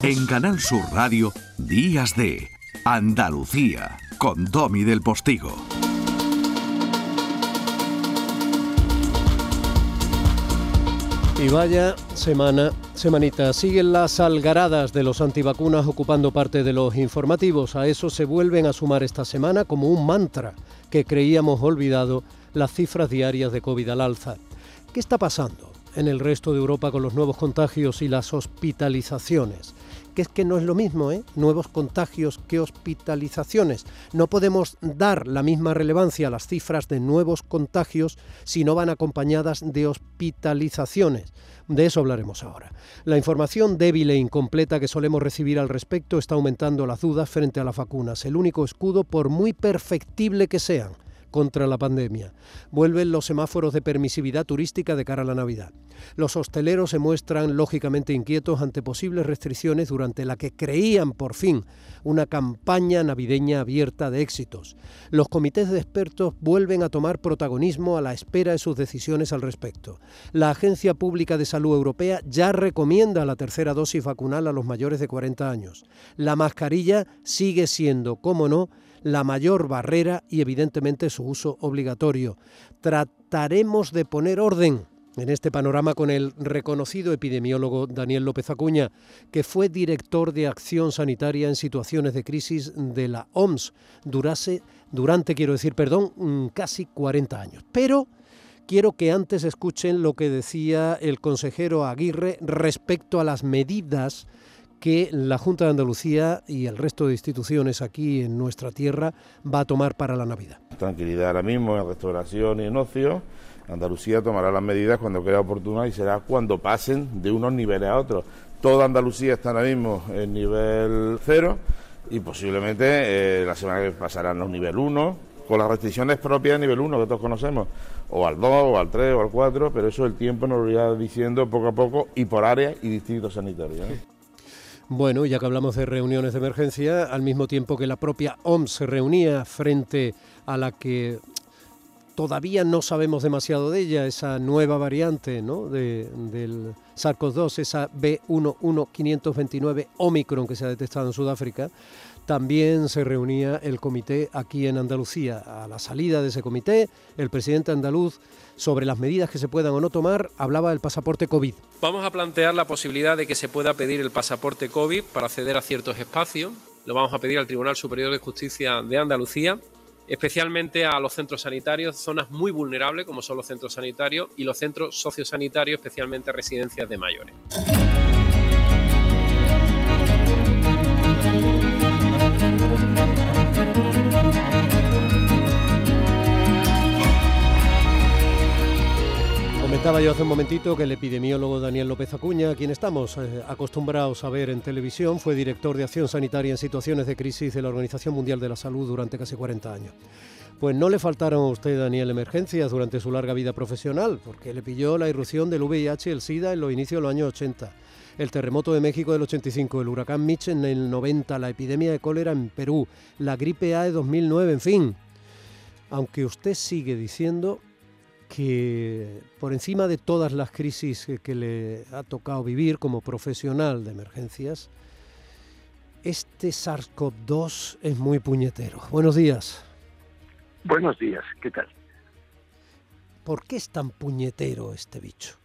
En Canal Sur Radio, Días de Andalucía, con Domi del Postigo. Y vaya semana, semanita. Siguen las algaradas de los antivacunas ocupando parte de los informativos. A eso se vuelven a sumar esta semana como un mantra que creíamos olvidado las cifras diarias de COVID al alza. ¿Qué está pasando en el resto de Europa con los nuevos contagios y las hospitalizaciones? Es que no es lo mismo, ¿eh? nuevos contagios que hospitalizaciones. No podemos dar la misma relevancia a las cifras de nuevos contagios si no van acompañadas de hospitalizaciones. De eso hablaremos ahora. La información débil e incompleta que solemos recibir al respecto está aumentando las dudas frente a las vacunas, el único escudo por muy perfectible que sean contra la pandemia. Vuelven los semáforos de permisividad turística de cara a la Navidad. Los hosteleros se muestran lógicamente inquietos ante posibles restricciones durante la que creían por fin una campaña navideña abierta de éxitos. Los comités de expertos vuelven a tomar protagonismo a la espera de sus decisiones al respecto. La Agencia Pública de Salud Europea ya recomienda la tercera dosis vacunal a los mayores de 40 años. La mascarilla sigue siendo, como no, la mayor barrera y evidentemente su uso obligatorio. Trataremos de poner orden en este panorama con el reconocido epidemiólogo Daniel López Acuña, que fue director de acción sanitaria en situaciones de crisis de la OMS durase, durante, quiero decir, perdón, mm, casi 40 años. Pero quiero que antes escuchen lo que decía el consejero Aguirre respecto a las medidas que la Junta de Andalucía y el resto de instituciones aquí en nuestra tierra va a tomar para la Navidad. Tranquilidad ahora mismo en restauración y en ocio. Andalucía tomará las medidas cuando crea oportuna y será cuando pasen de unos niveles a otros. Toda Andalucía está ahora mismo en nivel cero y posiblemente eh, la semana que pasarán los nivel 1, con las restricciones propias de nivel 1 que todos conocemos, o al 2, o al 3, o al 4, pero eso el tiempo nos lo irá diciendo poco a poco y por áreas y distritos sanitarios. Bueno, ya que hablamos de reuniones de emergencia, al mismo tiempo que la propia OMS se reunía frente a la que todavía no sabemos demasiado de ella, esa nueva variante ¿no? de, del SARS-CoV-2, esa B11529 Omicron que se ha detectado en Sudáfrica, también se reunía el comité aquí en Andalucía. A la salida de ese comité, el presidente andaluz, sobre las medidas que se puedan o no tomar, hablaba del pasaporte COVID. Vamos a plantear la posibilidad de que se pueda pedir el pasaporte COVID para acceder a ciertos espacios. Lo vamos a pedir al Tribunal Superior de Justicia de Andalucía, especialmente a los centros sanitarios, zonas muy vulnerables como son los centros sanitarios y los centros sociosanitarios, especialmente residencias de mayores. Comentaba yo hace un momentito que el epidemiólogo Daniel López Acuña, a quien estamos eh, acostumbrados a ver en televisión, fue director de acción sanitaria en situaciones de crisis de la Organización Mundial de la Salud durante casi 40 años. Pues no le faltaron a usted, Daniel, emergencias durante su larga vida profesional, porque le pilló la irrupción del VIH y el SIDA en los inicios de los años 80, el terremoto de México del 85, el huracán Mitch en el 90, la epidemia de cólera en Perú, la gripe A de 2009, en fin. Aunque usted sigue diciendo que por encima de todas las crisis que, le ha tocado vivir como profesional de emergencias, este SARS-CoV-2 es muy puñetero. Buenos días. Buenos días, ¿qué tal? ¿Por qué es tan puñetero este bicho?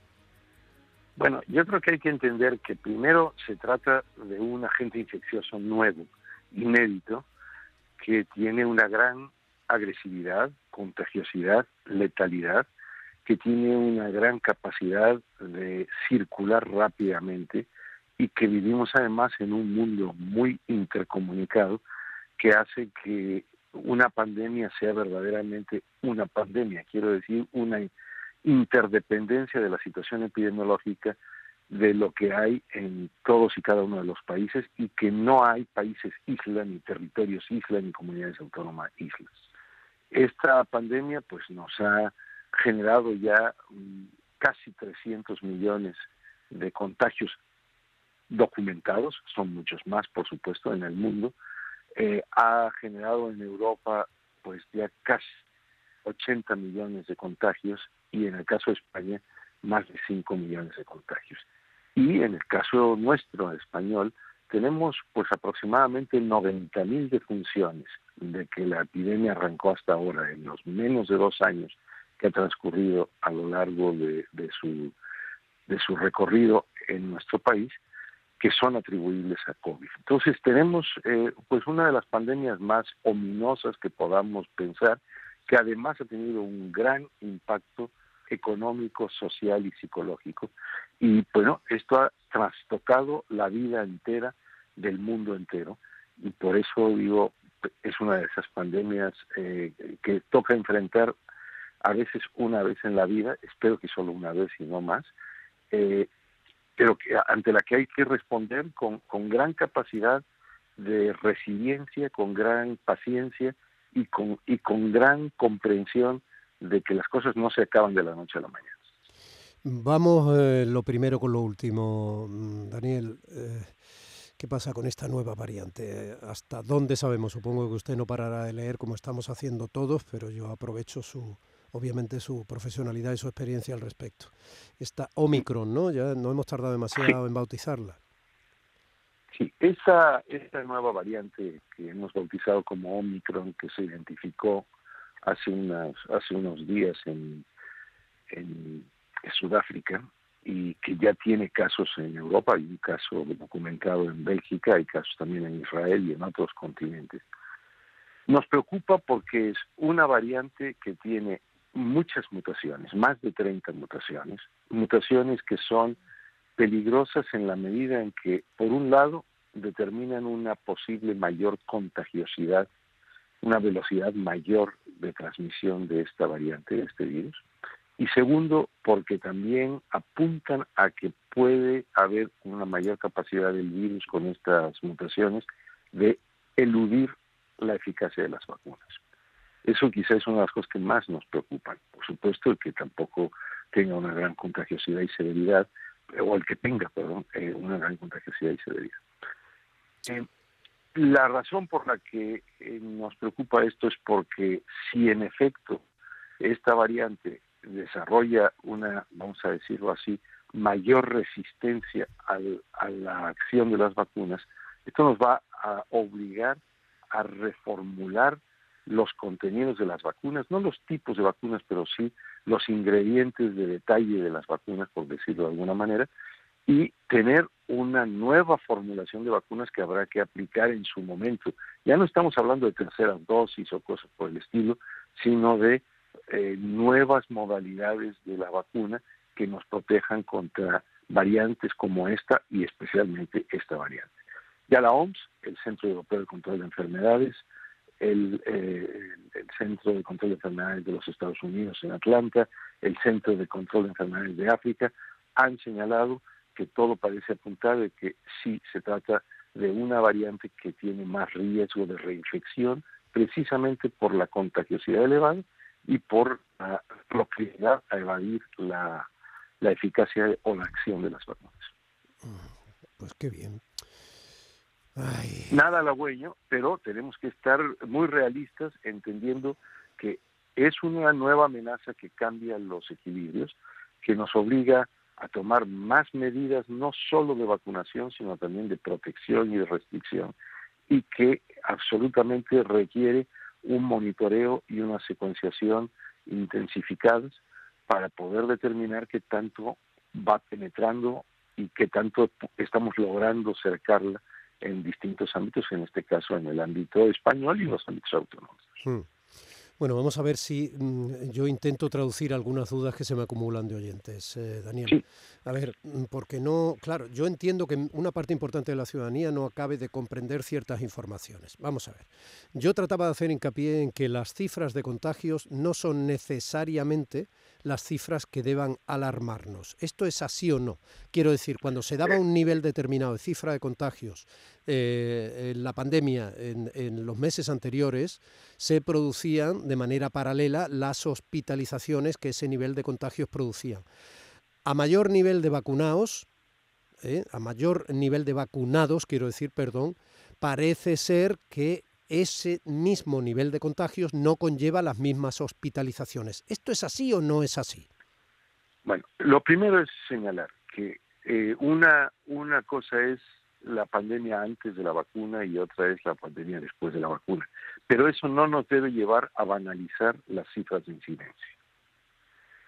Bueno, yo creo que hay que entender que primero se trata de un agente infeccioso nuevo, inédito, que tiene una gran agresividad, contagiosidad, letalidad, que tiene una gran capacidad de circular rápidamente y que vivimos además en un mundo muy intercomunicado que hace que una pandemia sea verdaderamente una pandemia, quiero decir, una interdependencia de la situación epidemiológica de lo que hay en todos y cada uno de los países y que no hay países isla, ni territorios isla, ni comunidades autónomas islas. Esta pandemia pues nos ha generado ya mm, casi 300 millones de contagios documentados, son muchos más, por supuesto, en el mundo. Eh, ha generado en Europa, pues ya casi 80 millones de contagios y en el caso de España, más de 5 millones de contagios. Y en el caso nuestro, español, tenemos pues aproximadamente 90.000 defunciones de que la epidemia arrancó hasta ahora, en los menos de dos años que ha transcurrido a lo largo de, su, de su recorrido en nuestro país, que son atribuibles a COVID. Entonces tenemos eh, pues una de las pandemias más ominosas que podamos pensar, que además ha tenido un gran impacto económico, social y psicológico. Y bueno, esto ha trastocado la vida entera del mundo entero. Y por eso digo, es una de esas pandemias eh, que toca enfrentar a veces una vez en la vida, espero que solo una vez y no más, eh, pero que, ante la que hay que responder con, con gran capacidad de resiliencia, con gran paciencia y con, y con gran comprensión de que las cosas no se acaban de la noche a la mañana. Vamos eh, lo primero con lo último, mm, Daniel. Eh, ¿Qué pasa con esta nueva variante? ¿Hasta dónde sabemos? Supongo que usted no parará de leer como estamos haciendo todos, pero yo aprovecho su, obviamente su profesionalidad y su experiencia al respecto. Esta Omicron, ¿no? Ya no hemos tardado demasiado en bautizarla. Sí, esa, esta nueva variante que hemos bautizado como Omicron, que se identificó hace, unas, hace unos días en, en Sudáfrica y que ya tiene casos en Europa, hay un caso documentado en Bélgica, hay casos también en Israel y en otros continentes. Nos preocupa porque es una variante que tiene muchas mutaciones, más de 30 mutaciones, mutaciones que son peligrosas en la medida en que, por un lado, determinan una posible mayor contagiosidad una velocidad mayor de transmisión de esta variante, de este virus. Y segundo, porque también apuntan a que puede haber una mayor capacidad del virus con estas mutaciones de eludir la eficacia de las vacunas. Eso quizás es una de las cosas que más nos preocupan. Por supuesto, el que tampoco tenga una gran contagiosidad y severidad, o el que tenga, perdón, eh, una gran contagiosidad y severidad. Eh, la razón por la que eh, nos preocupa esto es porque si en efecto esta variante desarrolla una, vamos a decirlo así, mayor resistencia a la acción de las vacunas, esto nos va a obligar a reformular los contenidos de las vacunas, no los tipos de vacunas, pero sí los ingredientes de detalle de las vacunas, por decirlo de alguna manera, y tener una nueva formulación de vacunas que habrá que aplicar en su momento. Ya no estamos hablando de terceras dosis o cosas por el estilo, sino de eh, nuevas modalidades de la vacuna que nos protejan contra variantes como esta y especialmente esta variante. Ya la OMS, el Centro Europeo de Control de Enfermedades, el, eh, el, Centro de Control de Enfermedades de los Estados Unidos en Atlanta, el Centro de Control de Enfermedades de África, han señalado que todo parece apuntar de que sí se trata de una variante que tiene más riesgo de reinfección, precisamente por la contagiosidad elevada y por la propiedad a evadir la, eficacia o la acción de las vacunas. Pues qué bien. Nada halagüeño, pero tenemos que estar muy realistas entendiendo que es una nueva amenaza que cambia los equilibrios, que nos obliga a tomar más medidas no solo de vacunación, sino también de protección y de restricción, y que absolutamente requiere un monitoreo y una secuenciación intensificadas para poder determinar qué tanto va penetrando y qué tanto estamos logrando cercarla en distintos ámbitos, en este caso en el ámbito español y los ámbitos autonómicos. Hmm. Bueno, vamos a ver si mm, yo intento traducir algunas dudas que se me acumulan de oyentes, eh, Daniel. A ver, mm, porque no, claro, yo entiendo que una parte importante de la ciudadanía no acabe de comprender ciertas informaciones. Vamos a ver. Yo trataba de hacer hincapié en que las cifras de contagios no son necesariamente las cifras que deban alarmarnos. ¿Esto es así o no? Quiero decir, cuando se daba un nivel determinado de cifra de contagios eh, en la pandemia en, los meses anteriores, se producían de manera paralela las hospitalizaciones que ese nivel de contagios producían. A mayor nivel de vacunados, eh, a mayor nivel de vacunados, quiero decir, perdón, parece ser que ese mismo nivel de contagios no conlleva las mismas hospitalizaciones. ¿Esto es así o no es así? Bueno, lo primero es señalar que eh, una, una cosa es la pandemia antes de la vacuna y otra es la pandemia después de la vacuna. Pero eso no nos debe llevar a banalizar las cifras de incidencia.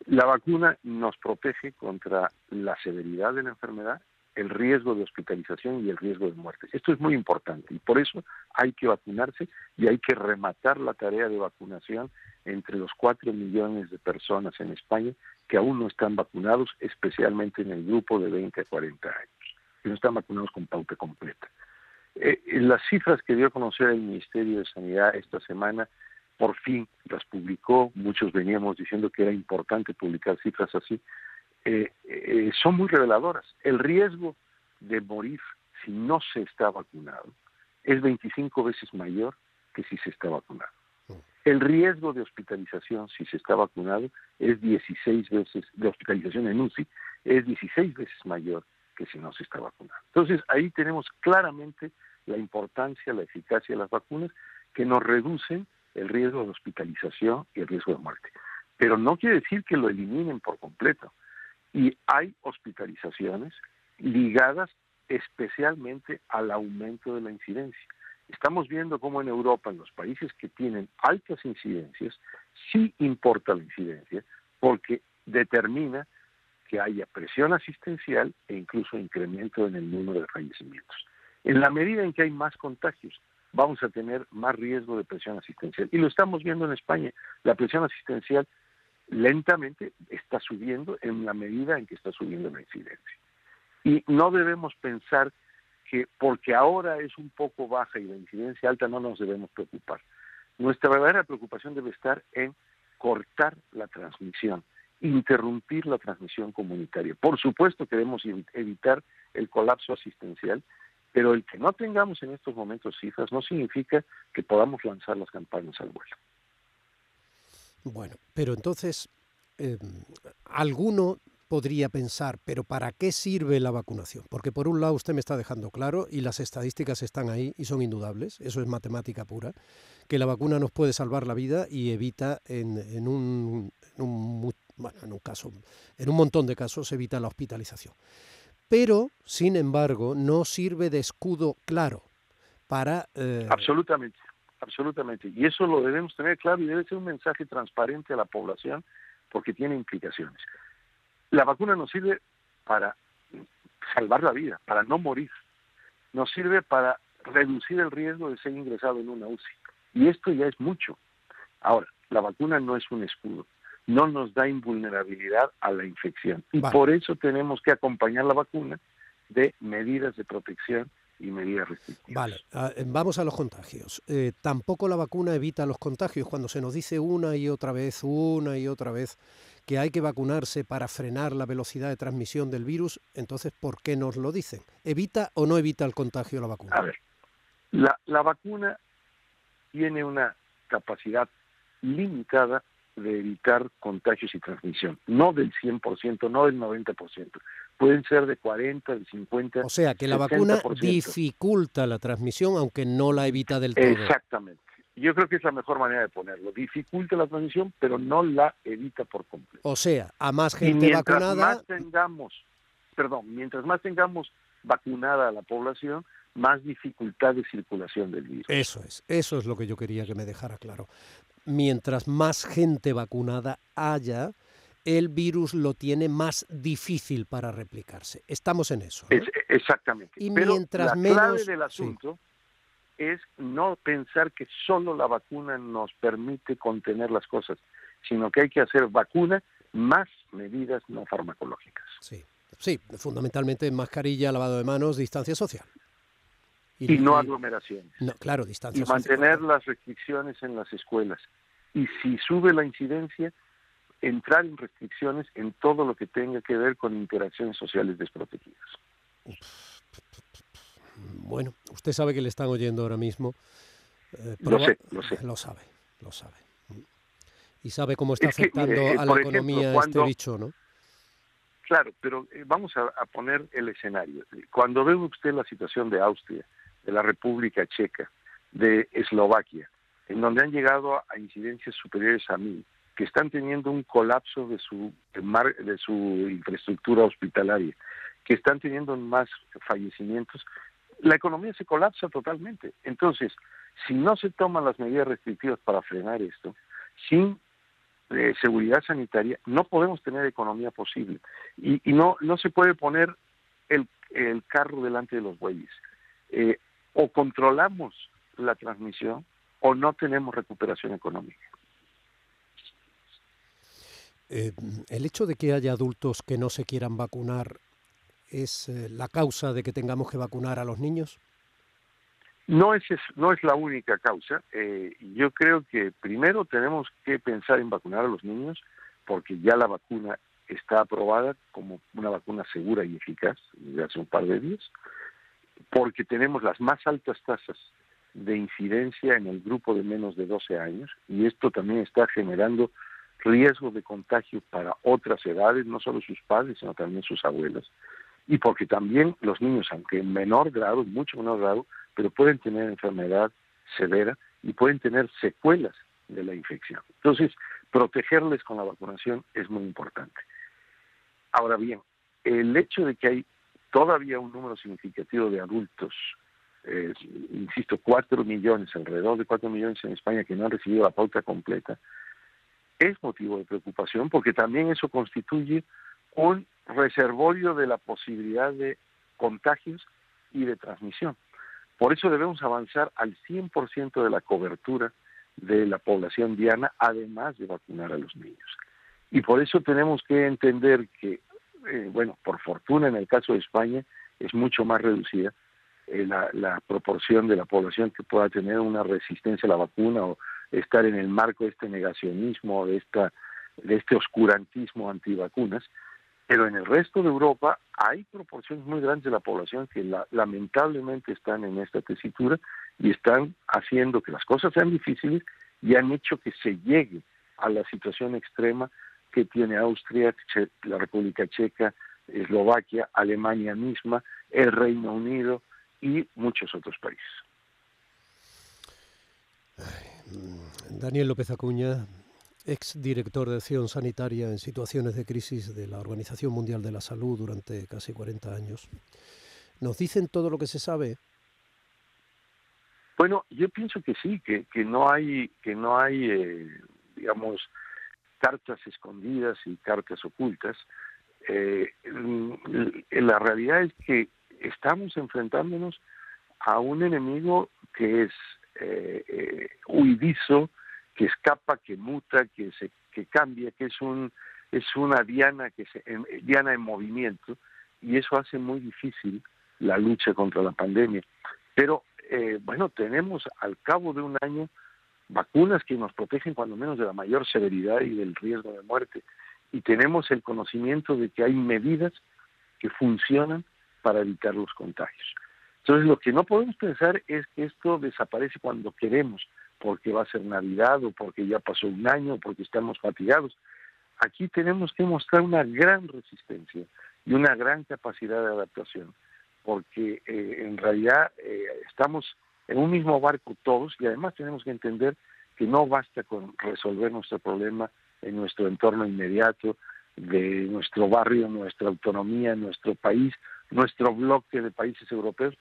La vacuna nos protege contra la severidad de la enfermedad, el riesgo de hospitalización y el riesgo de muerte. Esto es muy importante y por eso hay que vacunarse y hay que rematar la tarea de vacunación entre los cuatro millones de personas en España que aún no están vacunados, especialmente en el grupo de 20 a 40 años, que no están vacunados con pauta completa. Eh, las cifras que dio a conocer el Ministerio de Sanidad esta semana por fin las publicó, muchos veníamos diciendo que era importante publicar cifras así, eh, eh, son muy reveladoras. El riesgo de morir si no se está vacunado es 25 veces mayor que si se está vacunado. El riesgo de hospitalización si se está vacunado es 16 veces, de hospitalización en UCI, es 16 veces mayor que si no se está vacunado. Entonces ahí tenemos claramente la importancia, la eficacia de las vacunas que nos reducen el riesgo de hospitalización y el riesgo de muerte. Pero no quiere decir que lo eliminen por completo. Y hay hospitalizaciones ligadas especialmente al aumento de la incidencia. Estamos viendo cómo en Europa, en los países que tienen altas incidencias, sí importa la incidencia porque determina que haya presión asistencial e incluso incremento en el número de fallecimientos. En la medida en que hay más contagios, vamos a tener más riesgo de presión asistencial. Y lo estamos viendo en España. La presión asistencial lentamente está subiendo en la medida en que está subiendo la incidencia. Y no debemos pensar que porque ahora es un poco baja y la incidencia alta no nos debemos preocupar. Nuestra verdadera preocupación debe estar en cortar la transmisión, interrumpir la transmisión comunitaria. Por supuesto queremos evitar el colapso asistencial pero el que no tengamos en estos momentos cifras no significa que podamos lanzar las campañas al vuelo. Bueno, pero entonces, em, alguno podría pensar, pero ¿para qué sirve la vacunación? Porque por un lado usted me está dejando claro, y las estadísticas están ahí y son indudables, eso es matemática pura, que la vacuna nos puede salvar la vida y evita en, un, en un, bueno, en un caso, en un montón de casos evita la hospitalización pero, sin embargo, no sirve de escudo claro para... Eh, absolutamente, absolutamente. Y eso lo debemos tener claro y debe ser un mensaje transparente a la población porque tiene implicaciones. La vacuna nos sirve para salvar la vida, para no morir. Nos sirve para reducir el riesgo de ser ingresado en una UCI. Y esto ya es mucho. Ahora, la vacuna no es un escudo no nos da invulnerabilidad a la infección. Y por eso tenemos que acompañar la vacuna de medidas de protección y medidas restrictivas. Vale, eh, vamos a los contagios. Eh, tampoco la vacuna evita los contagios. Cuando se nos dice una y otra vez, una y otra vez, que hay que vacunarse para frenar la velocidad de transmisión del virus, entonces, ¿por qué nos lo dicen? ¿Evita o no evita el contagio la vacuna? A ver, la, la vacuna tiene una capacidad limitada de evitar contagios y transmisión, no del 100%, no del 90%, pueden ser de 40, de 50. O sea, que la vacuna dificulta la transmisión, aunque no la evita del todo. Exactamente. Yo creo que es la mejor manera de ponerlo. Dificulta la transmisión, pero no la evita por completo. O sea, a más gente y mientras vacunada. Más tengamos, perdón, mientras más tengamos vacunada a la población, más dificultad de circulación del virus. Eso es, eso es lo que yo quería que me dejara claro mientras más gente vacunada haya, el virus lo tiene más difícil para replicarse. Estamos en eso. exactamente. Y mientras la clave del asunto es no pensar que solo la vacuna nos permite contener las cosas, sino que hay que hacer vacuna más medidas no farmacológicas. Sí, sí, fundamentalmente mascarilla, lavado de manos, distancia social. Y, no aglomeraciones. No, claro, distancia. Y mantener las restricciones en las escuelas. Y si sube la incidencia, entrar en restricciones en todo lo que tenga que ver con interacciones sociales desprotegidas. Bueno, usted sabe que le están oyendo ahora mismo. Eh, lo sé, lo sé. Lo sabe, lo sabe. Y sabe cómo está afectando a la economía este bicho, ¿no? Claro, pero eh, vamos a, poner el escenario. Cuando ve usted la situación de Austria, de la República Checa, de Eslovaquia, en donde han llegado a incidencias superiores a mil, que están teniendo un colapso de su, de su infraestructura hospitalaria, que están teniendo más fallecimientos, la economía se colapsa totalmente. Entonces, si no se toman las medidas restrictivas para frenar esto, sin eh, seguridad sanitaria, no podemos tener economía posible. Y, no, no se puede poner el, el carro delante de los bueyes. Eh, o controlamos la transmisión o no tenemos recuperación económica. Eh, el hecho de que haya adultos que no se quieran vacunar es eh, la causa de que tengamos que vacunar a los niños? No es, no es la única causa. Eh, yo creo que primero tenemos que pensar en vacunar a los niños porque ya la vacuna está aprobada como una vacuna segura y eficaz desde hace un par de días, porque tenemos las más altas tasas de incidencia en el grupo de menos de 12 años y esto también está generando riesgo de contagio para otras edades, no solo sus padres, sino también sus abuelas y porque también los niños, aunque en menor grado, mucho menor grado, pero pueden tener enfermedad severa y pueden tener secuelas de la infección. Entonces, protegerles con la vacunación es muy importante. Ahora bien, el hecho de que hay todavía un número significativo de adultos, eh, insisto, cuatro millones, alrededor de cuatro millones en España que no han recibido la pauta completa, es motivo de preocupación porque también eso constituye un reservorio de la posibilidad de contagios y de transmisión. Por eso debemos avanzar al 100% de la cobertura de la población diana, además de vacunar a los niños. Y por eso tenemos que entender que, eh, bueno, por fortuna en el caso de España es mucho más reducida eh, la, la, proporción de la población que pueda tener una resistencia a la vacuna o estar en el marco de este negacionismo, de, esta, de este oscurantismo antivacunas, pero en el resto de Europa hay proporciones muy grandes de la población que lamentablemente están en esta tesitura y están haciendo que las cosas sean difíciles y han hecho que se llegue a la situación extrema que tiene Austria, la República Checa, Eslovaquia, Alemania misma, el Reino Unido y muchos otros países. Daniel López Acuña, ex director de acción sanitaria en situaciones de crisis de la Organización Mundial de la Salud durante casi 40 años. ¿Nos dicen todo lo que se sabe? Bueno, yo pienso que sí, que, que no hay, que no hay eh, digamos, cartas escondidas y cartas ocultas. Eh, la realidad es que estamos enfrentándonos a un enemigo que es eh, eh huidizo, que escapa, que muta, que se que cambia, que es un es una diana que se diana en movimiento y eso hace muy difícil la lucha contra la pandemia. Pero eh, bueno, tenemos al cabo de un año vacunas que nos protegen cuando menos de la mayor severidad y del riesgo de muerte. Y tenemos el conocimiento de que hay medidas que funcionan para evitar los contagios. Entonces, lo que no podemos pensar es que esto desaparece cuando queremos porque va a ser Navidad o porque ya pasó un año o porque estamos fatigados. Aquí tenemos que mostrar una gran resistencia y una gran capacidad de adaptación, porque eh, en realidad eh, estamos en un mismo barco todos y además tenemos que entender que no basta con resolver nuestro problema en nuestro entorno inmediato, de nuestro barrio, nuestra autonomía, nuestro país, nuestro bloque de países europeos.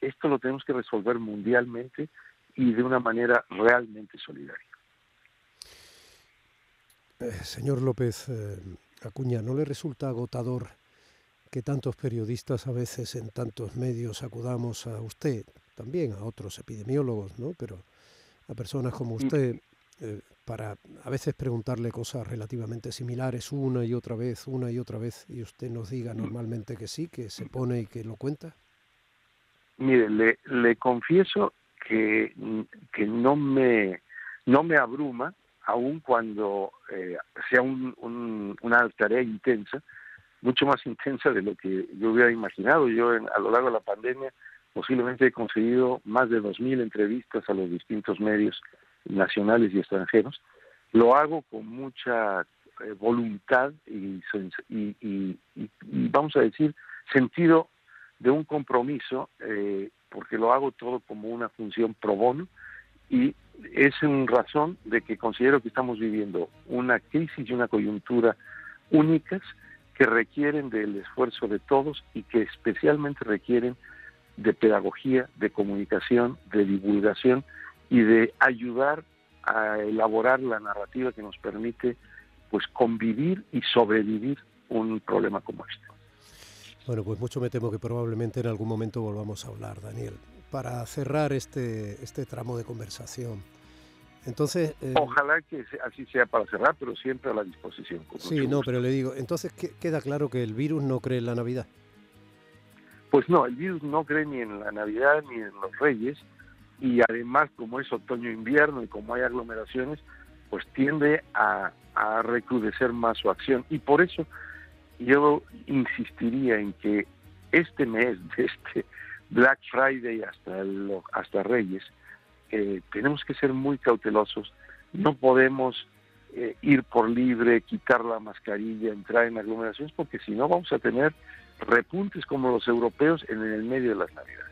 Esto lo tenemos que resolver mundialmente y de una manera realmente solidaria. Eh, señor López eh, Acuña, ¿no le resulta agotador que tantos periodistas a veces en tantos medios acudamos a usted, también a otros epidemiólogos, ¿no? pero a personas como mm. usted, eh, para a veces preguntarle cosas relativamente similares una y otra vez, una y otra vez, y usted nos diga mm. normalmente que sí, que se pone y que lo cuenta? Mire, le, le confieso que, que no me no me abruma aun cuando eh, sea un, una tarea intensa, mucho más intensa de lo que yo hubiera imaginado. Yo a lo largo de la pandemia posiblemente he conseguido más de 2.000 entrevistas a los distintos medios nacionales y extranjeros. Lo hago con mucha eh, voluntad y, y, y, y, vamos a decir, sentido de un compromiso eh, porque lo hago todo como una función pro bono y es en razón de que considero que estamos viviendo una crisis y una coyuntura únicas que requieren del esfuerzo de todos y que especialmente requieren de pedagogía, de comunicación, de divulgación y de ayudar a elaborar la narrativa que nos permite pues convivir y sobrevivir un problema como este. Bueno, pues mucho me temo que probablemente en algún momento volvamos a hablar, Daniel. Para cerrar este, este tramo de conversación, entonces... Eh, Ojalá que así sea para cerrar, pero siempre a la disposición. Sí, no, pero le digo, entonces queda claro que el virus no cree en la Navidad. Pues no, el virus no cree ni en la Navidad ni en los Reyes y además como es otoño-invierno y como hay aglomeraciones, pues tiende a, a recrudecer más su acción y por eso yo insistiría en que este mes, de este Black Friday hasta, hasta Reyes, eh, tenemos que ser muy cautelosos, no podemos eh, ir por libre, quitar la mascarilla, entrar en aglomeraciones, porque si no vamos a tener repuntes como los europeos en el medio de las Navidades.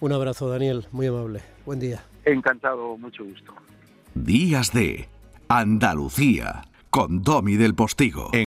Un abrazo, Daniel, muy amable. Buen día. Encantado, mucho gusto. Días de Andalucía, con Domi del Postigo.